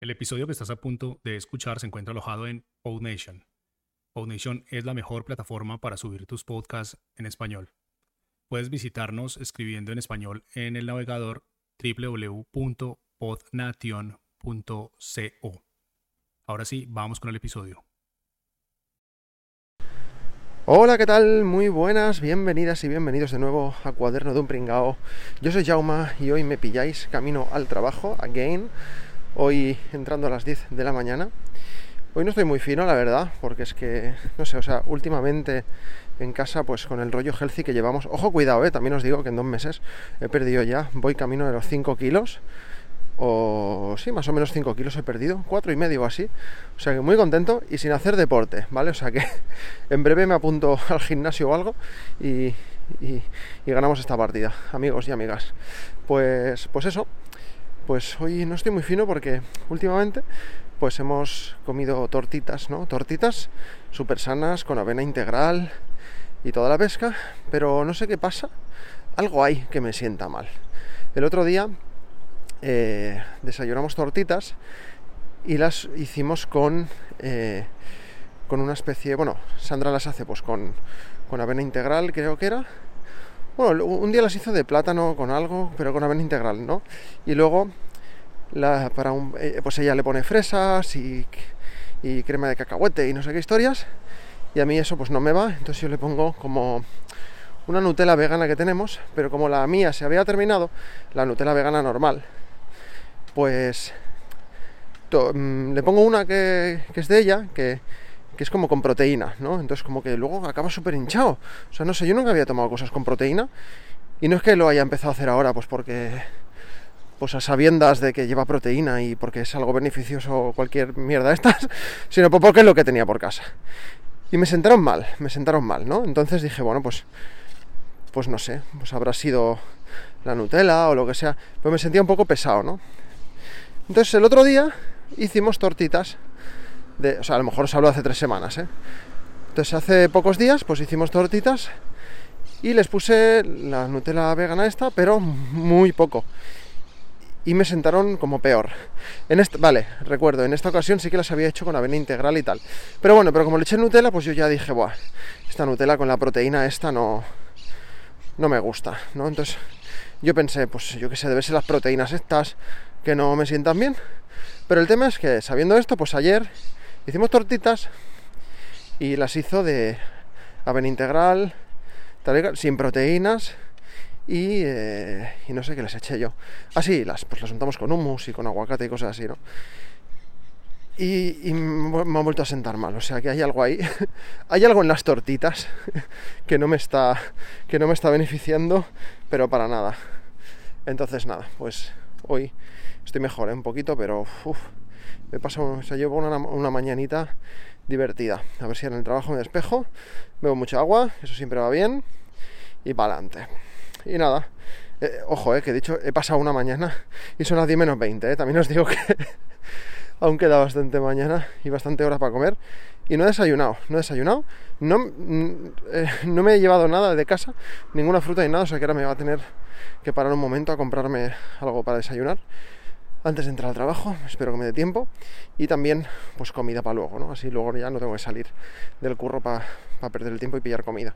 El episodio que estás a punto de escuchar se encuentra alojado en PodNation. PodNation es la mejor plataforma para subir tus podcasts en español. Puedes visitarnos escribiendo en español en el navegador www.podnation.co. Ahora sí, vamos con el episodio. Hola, ¿qué tal? Muy buenas, bienvenidas y bienvenidos de nuevo a Cuaderno de un Pringao. Yo soy Jauma y hoy me pilláis camino al trabajo, again hoy entrando a las 10 de la mañana. Hoy no estoy muy fino, la verdad, porque es que, no sé, o sea, últimamente en casa, pues con el rollo healthy que llevamos, ojo, cuidado, eh, también os digo que en dos meses he perdido ya, voy camino de los 5 kilos, o sí, más o menos 5 kilos he perdido, 4 y medio o así, o sea que muy contento y sin hacer deporte, ¿vale? O sea que en breve me apunto al gimnasio o algo y, y, y ganamos esta partida, amigos y amigas. Pues, pues eso, pues hoy no estoy muy fino porque últimamente pues hemos comido tortitas, ¿no? Tortitas súper sanas, con avena integral y toda la pesca, pero no sé qué pasa, algo hay que me sienta mal. El otro día eh, desayunamos tortitas y las hicimos con, eh, con una especie, bueno, Sandra las hace pues con, con avena integral, creo que era, bueno, un día las hizo de plátano con algo, pero con avena integral, ¿no? Y luego, la, para un, eh, pues ella le pone fresas y, y crema de cacahuete y no sé qué historias. Y a mí eso pues no me va, entonces yo le pongo como una Nutella vegana que tenemos, pero como la mía se había terminado, la Nutella vegana normal, pues to, mmm, le pongo una que, es de ella, que, que es como con proteína, ¿no? Entonces como que luego acaba súper hinchado. O sea, no sé, yo nunca había tomado cosas con proteína. Y no es que lo haya empezado a hacer ahora, pues porque... Pues a sabiendas de que lleva proteína y porque es algo beneficioso cualquier mierda de estas, sino porque es lo que tenía por casa. Y me sentaron mal, me sentaron mal, ¿no? Entonces dije, bueno, pues... Pues no sé, pues habrá sido la Nutella o lo que sea. Pero me sentía un poco pesado, ¿no? Entonces el otro día hicimos tortitas o sea, a lo mejor os hablo hace tres semanas, ¿eh? Entonces hace pocos días pues hicimos tortitas y les puse la Nutella vegana esta, pero muy poco. Y me sentaron como peor. En este, vale, recuerdo, en esta ocasión sí que las había hecho con avena integral y tal. Pero bueno, pero como le eché Nutella, pues yo ya dije, buah, esta Nutella con la proteína esta no, no me gusta, ¿no? Entonces yo pensé, pues yo qué sé, debe ser las proteínas estas que no me sientan bien. Pero el tema es que sabiendo esto, pues ayer hicimos tortitas y las hizo de avena integral, sin proteínas y, eh, y, no sé qué les eché yo. Así, ah, las, pues las untamos con hummus y con aguacate y cosas así, ¿no? Y, y, me ha vuelto a sentar mal, o sea que hay algo ahí, hay algo en las tortitas que no me está, que no me está beneficiando, pero para nada. Entonces nada, pues hoy estoy mejor, ¿eh? un poquito, pero uf, me paso, o sea, llevo una, una, mañanita divertida. A ver si en el trabajo me despejo, bebo mucha agua, eso siempre va bien, y para adelante. Y nada, eh, ojo, eh, que he dicho, he pasado una mañana y son las 10 menos 20, eh. también os digo que aún queda bastante mañana y bastante hora para comer. Y no he desayunado, no he desayunado, no, eh, no me he llevado nada de casa, ninguna fruta ni nada, o sea que ahora me va a tener que parar un momento a comprarme algo para desayunar antes de entrar al trabajo, espero que me dé tiempo, y también pues comida para luego, ¿no? Así luego ya no tengo que salir del curro para pa perder el tiempo y pillar comida.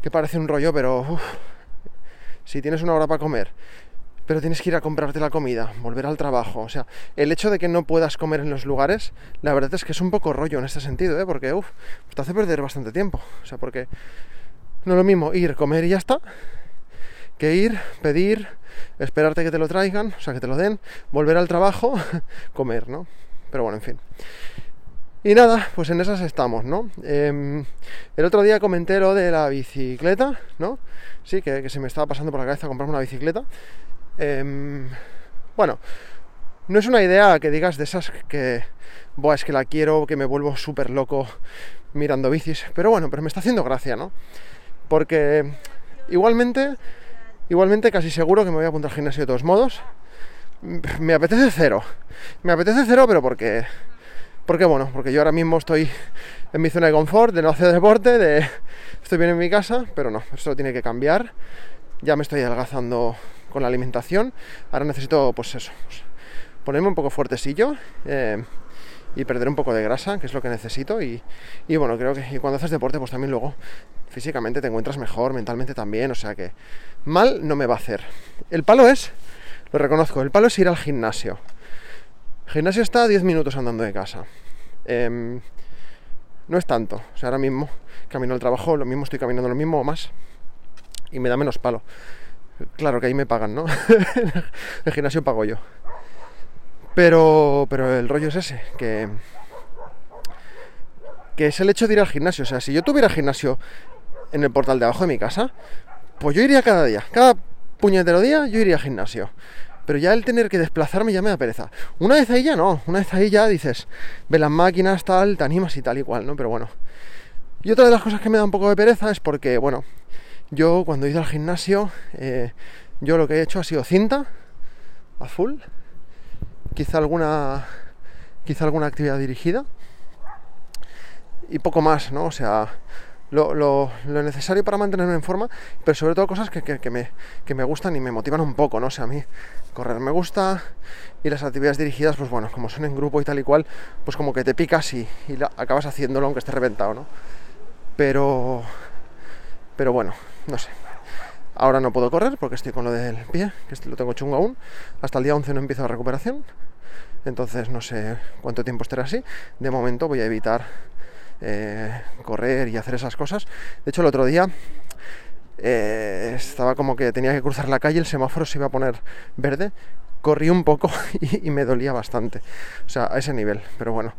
Que parece un rollo, pero si tienes una hora para comer, pero tienes que ir a comprarte la comida, volver al trabajo, o sea, el hecho de que no puedas comer en los lugares, la verdad es que es un poco rollo en este sentido, ¿eh? Porque, uff, te hace perder bastante tiempo, o sea, porque no es lo mismo ir, comer y ya está, que ir, pedir, esperarte que te lo traigan, o sea, que te lo den, volver al trabajo, comer, ¿no? Pero bueno, en fin. Y nada, pues en esas estamos, ¿no? Eh, el otro día comenté lo de la bicicleta, ¿no? Sí, que, se me estaba pasando por la cabeza comprarme una bicicleta. Eh, bueno, no es una idea que digas de esas que, Buah, es que la quiero, que me vuelvo súper loco mirando bicis, pero bueno, pero me está haciendo gracia, ¿no? Porque igualmente Igualmente casi seguro que me voy a apuntar al gimnasio de todos modos. Me apetece cero. Me apetece cero, pero porque... Porque bueno, porque yo ahora mismo estoy en mi zona de confort, de no hacer deporte, de estoy bien en mi casa, pero no, esto tiene que cambiar. Ya me estoy adelgazando con la alimentación. Ahora necesito, pues eso, pues, ponerme un poco fuertecillo eh, y perder un poco de grasa, que es lo que necesito. Y, bueno, creo que cuando haces deporte, pues también luego físicamente te encuentras mejor, mentalmente también, o sea que mal no me va a hacer. El palo es, lo reconozco, el palo es ir al gimnasio. El gimnasio está a 10 minutos andando de casa. Em, no es tanto, o sea, ahora mismo camino al trabajo, lo mismo estoy caminando lo mismo o más y me da menos palo. Claro que ahí me pagan, ¿no? el gimnasio pago yo. Pero, pero el rollo es ese, que, que es el hecho de ir al gimnasio. O sea, si yo tuviera gimnasio en el portal de abajo de mi casa, pues yo iría cada día. Cada puñetero día yo iría al gimnasio. Pero ya el tener que desplazarme ya me da pereza. Una vez ahí ya no. Una vez ahí ya dices, ve las máquinas, tal, te animas y tal igual, ¿no? Pero bueno. Y otra de las cosas que me da un poco de pereza es porque, bueno, yo cuando he ido al gimnasio, eh, yo lo que he hecho ha sido cinta a full, quizá alguna, quizá alguna actividad dirigida y poco más, ¿no? O sea, lo, necesario para mantenerme en forma, pero sobre todo cosas que, me, me, gustan y me motivan un poco, ¿no? O sea, a mí correr me gusta y las actividades dirigidas, pues bueno, como son en grupo y tal y cual, pues como que te picas y, y acabas haciéndolo aunque esté reventado, ¿no? Pero, pero bueno, no sé. Ahora no puedo correr porque estoy con lo del pie, que lo tengo chungo aún. Hasta el día 11 no empiezo la recuperación. Entonces no sé cuánto tiempo estará así. De momento voy a evitar eh, correr y hacer esas cosas. De hecho, el otro día eh, estaba como que tenía que cruzar la calle, el semáforo se iba a poner verde. Corrí un poco y, y, me dolía bastante. O sea, a ese nivel. Pero bueno,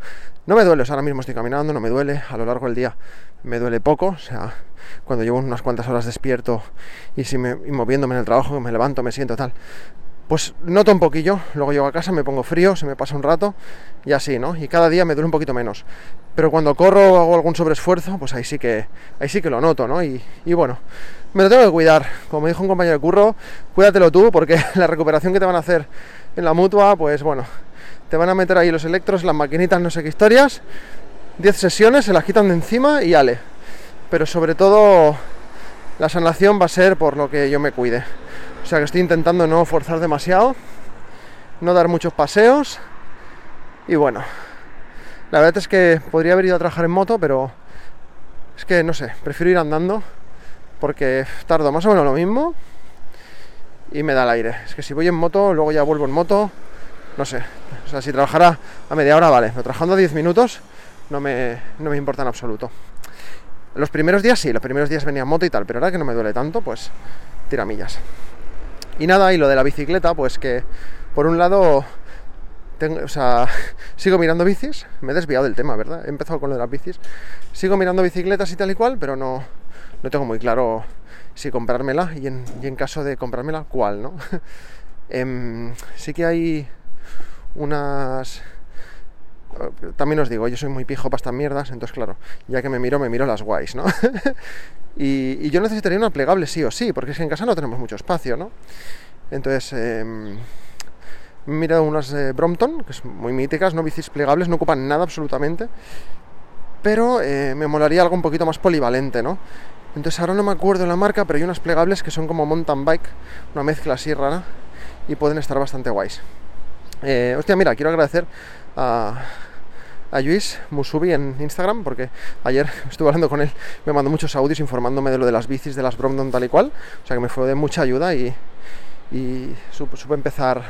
no me duele. Ahora mismo estoy caminando, no me duele. A lo largo del día me duele poco. O sea, cuando llevo unas cuantas horas despierto y, si me, moviéndome en el trabajo, me levanto, me siento tal, pues noto un poquillo, luego llego a casa, me pongo frío, se me pasa un rato y así, ¿no? Y cada día me duele un poquito menos. Pero cuando corro o hago algún sobreesfuerzo, pues ahí sí que, ahí sí que lo noto, ¿no? Y, y bueno, me lo tengo que cuidar. Como dijo un compañero de curro, cuídatelo tú porque la recuperación que te van a hacer en la mutua, pues bueno, te van a meter ahí los electros, las maquinitas, no sé qué historias, 10 sesiones, se las quitan de encima y ale pero sobre todo la sanación va a ser por lo que yo me cuide. O sea que estoy intentando no forzar demasiado, no dar muchos paseos y bueno, la verdad es que podría haber ido a trabajar en moto, pero es que no sé, prefiero ir andando porque tardo más o menos lo mismo y me da el aire. Es que si voy en moto, luego ya vuelvo en moto, no sé. O sea, si trabajara a media hora, vale, pero trabajando a 10 minutos no me, no me importa en absoluto. Los primeros días sí, los primeros días venía moto y tal, pero ahora que no me duele tanto, pues tiramillas. Y nada, y lo de la bicicleta, pues que por un lado, tengo, o sea, sigo mirando bicis, me he desviado del tema, ¿verdad? He empezado con lo de las bicis. Sigo mirando bicicletas y tal y cual, pero no, no tengo muy claro si comprármela y en, y en caso de comprármela, cuál, ¿no? eh, sí que hay unas también os digo, yo soy muy pijo para estas mierdas, entonces claro, ya que me miro, me miro las guays, ¿no? y, yo necesitaría una plegable sí o sí, porque es en casa no tenemos mucho espacio, ¿no? Entonces, eh, he mirado unas Brompton, que son muy míticas, no bicis plegables, no ocupan nada absolutamente, pero eh, me molaría algo un poquito más polivalente, ¿no? Entonces ahora no me acuerdo la marca, pero hay unas plegables que son como mountain bike, una mezcla así rara, y pueden estar bastante guays. Eh, hostia, mira, quiero agradecer a, a Luis Musubi en Instagram, porque ayer estuve hablando con él, me mandó muchos audios informándome de lo de las bicis, de las Bromdon tal y cual, o sea que me fue de mucha ayuda y, supe, empezar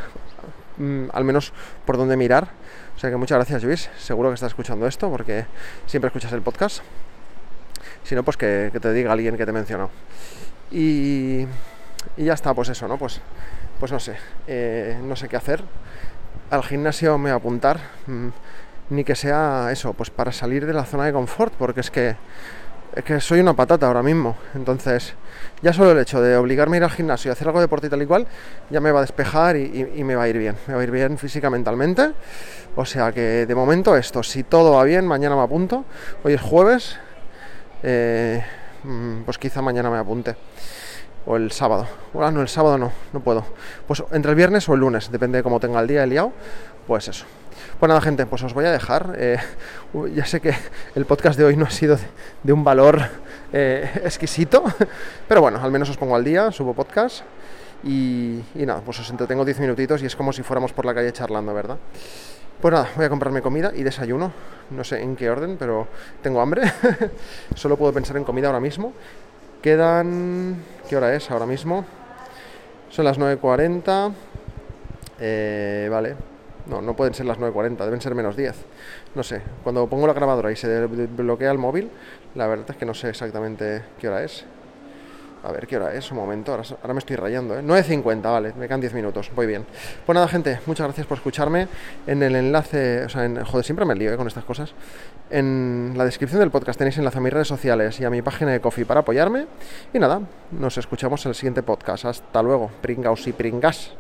mm, al menos por dónde mirar. O sea que muchas gracias Luis, seguro que estás escuchando esto porque siempre escuchas el podcast. Si no, pues que, te diga alguien que te mencionó. Y, y ya está, pues eso, ¿no? Pues, pues no sé, eh, no sé qué hacer al gimnasio me voy a apuntar, mm, ni que sea eso, pues para salir de la zona de confort, porque es que, es que soy una patata ahora mismo. Entonces, ya solo el hecho de obligarme a ir al gimnasio y hacer algo de deporte y tal y cual, ya me va a despejar y, me va a ir bien. Me va a ir bien física, mentalmente. O sea que de momento esto, si todo va bien, mañana me apunto. Hoy es jueves, eh, mm, pues quizá mañana me apunte o el sábado. Bueno, no, el sábado no, no puedo. Pues entre el viernes o el lunes, depende de cómo tenga el día el liado, pues eso. Pues nada, gente, pues os voy a dejar. Eh, ya sé que el podcast de hoy no ha sido de, un valor eh, exquisito, pero bueno, al menos os pongo al día, subo podcast. Y, y nada, pues os entretengo 10 minutitos y es como si fuéramos por la calle charlando, ¿verdad? Pues nada, voy a comprarme comida y desayuno. No sé en qué orden, pero tengo hambre. Solo puedo pensar en comida ahora mismo. Quedan... ¿Qué hora es ahora mismo? Son las 9.40. Eh, vale. No, no pueden ser las 9.40, deben ser menos 10. No sé, cuando pongo la grabadora y se bloquea el móvil, la verdad es que no sé exactamente qué hora es. A ver, ¿qué hora es? Un momento, ahora, me estoy rayando, ¿eh? 9.50, vale, me quedan 10 minutos, voy bien. Pues nada, gente, muchas gracias por escucharme. En el enlace, o sea, en, joder, siempre me lío ¿eh? con estas cosas. En la descripción del podcast tenéis enlace a mis redes sociales y a mi página de Coffee para apoyarme. Y nada, nos escuchamos en el siguiente podcast. Hasta luego, pringaos y pringas.